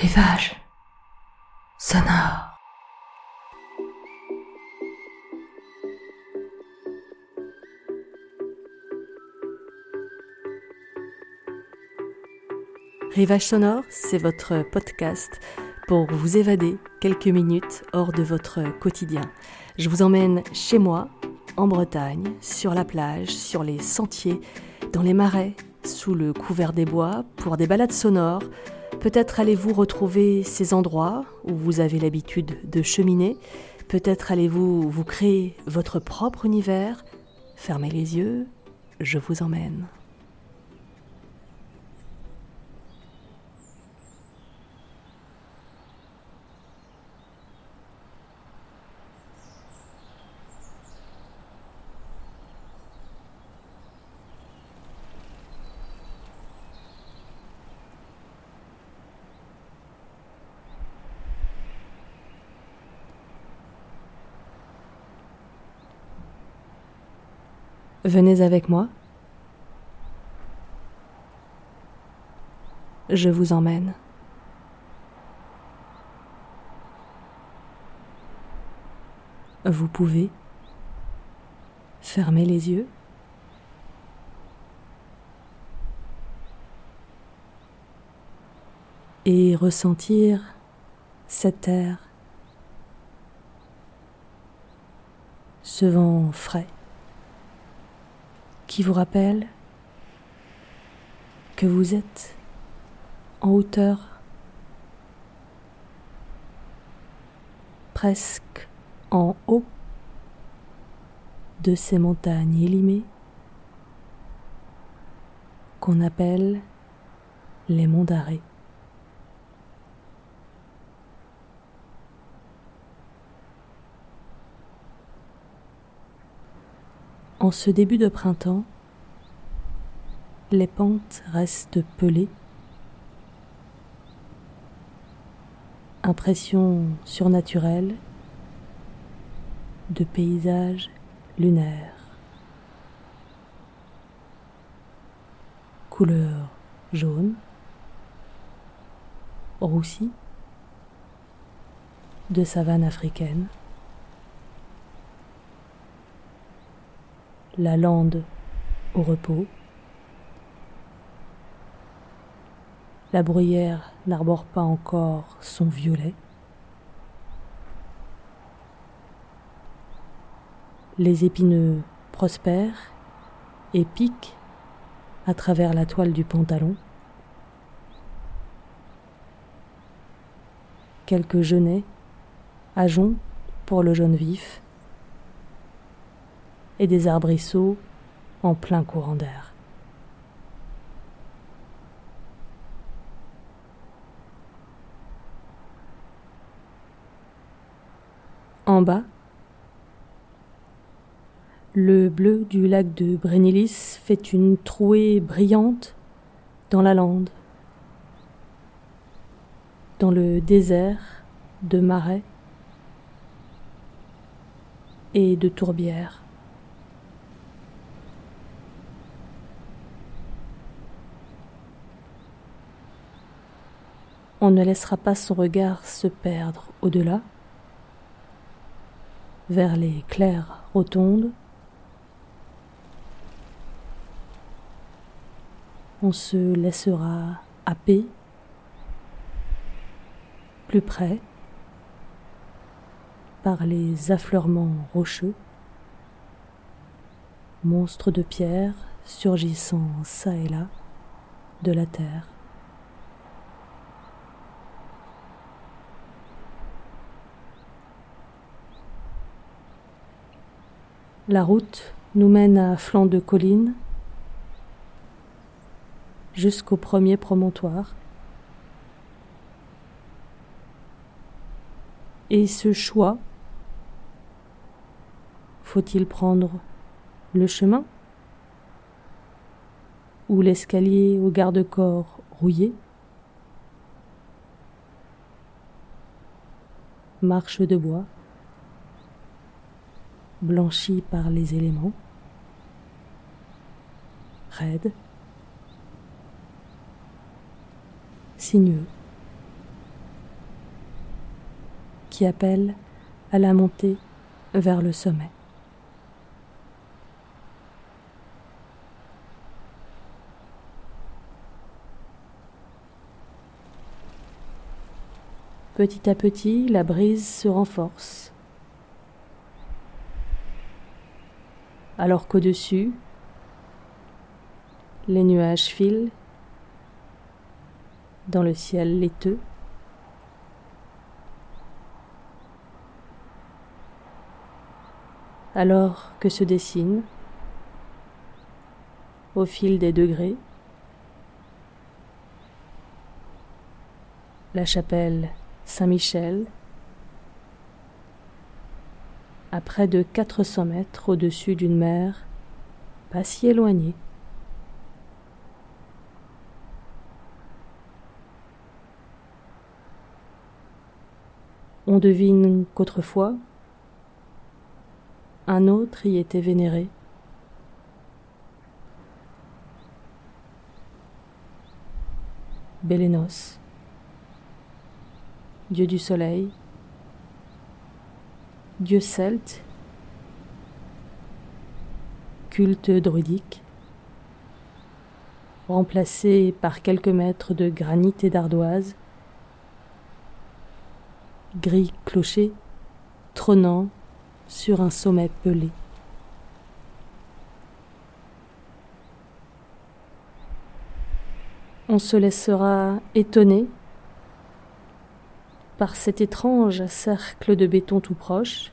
Rivage sonore. Rivage sonore, c'est votre podcast pour vous évader quelques minutes hors de votre quotidien. Je vous emmène chez moi, en Bretagne, sur la plage, sur les sentiers, dans les marais, sous le couvert des bois, pour des balades sonores. Peut-être allez-vous retrouver ces endroits où vous avez l'habitude de cheminer. Peut-être allez-vous vous créer votre propre univers. Fermez les yeux, je vous emmène. Venez avec moi. Je vous emmène. Vous pouvez fermer les yeux. Et ressentir cette air, ce vent frais vous rappelle que vous êtes en hauteur, presque en haut de ces montagnes élimées qu'on appelle les monts d'arrêt. En ce début de printemps, les pentes restent pelées. Impression surnaturelle de paysages lunaires. Couleur jaune, roussi, de savane africaine. La lande au repos. La bruyère n'arbore pas encore son violet. Les épineux prospèrent et piquent à travers la toile du pantalon. Quelques genêts, ajoncs pour le jaune vif, et des arbrisseaux en plein courant d'air. En bas, le bleu du lac de Brénilis fait une trouée brillante dans la lande, dans le désert de marais et de tourbières. On ne laissera pas son regard se perdre au-delà, vers les claires rotondes. On se laissera happer plus près par les affleurements rocheux, monstres de pierre surgissant çà et là de la terre. La route nous mène à flanc de colline jusqu'au premier promontoire. Et ce choix, faut-il prendre le chemin ou l'escalier au garde-corps rouillé? Marche de bois blanchi par les éléments, raide, sinueux, qui appelle à la montée vers le sommet. Petit à petit, la brise se renforce, alors qu'au-dessus, les nuages filent dans le ciel laiteux. Alors que se dessine, au fil des degrés, la chapelle Saint-Michel, à près de 400 mètres au-dessus d'une mer pas si éloignée. On devine qu'autrefois, un autre y était vénéré. Bélénos, dieu du soleil, dieu celte, culte druidique, remplacé par quelques mètres de granit et d'ardoise, gris clocher trônant sur un sommet pelé. On se laissera étonner par cet étrange cercle de béton tout proche,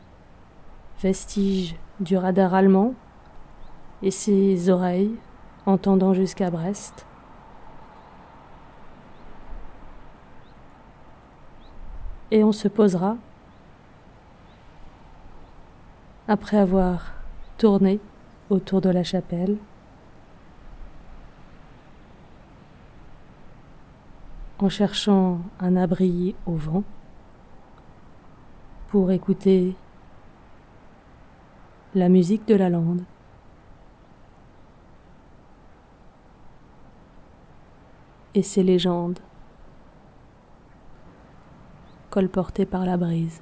vestige du radar allemand, et ses oreilles entendant jusqu'à Brest. et on se posera après avoir tourné autour de la chapelle en cherchant un abri au vent pour écouter la musique de la lande. Et ses légendes colporté par la brise.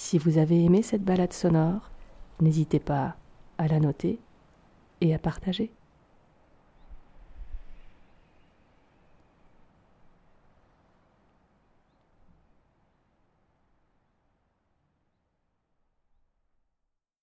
Si vous avez aimé cette balade sonore, n'hésitez pas à la noter et à partager.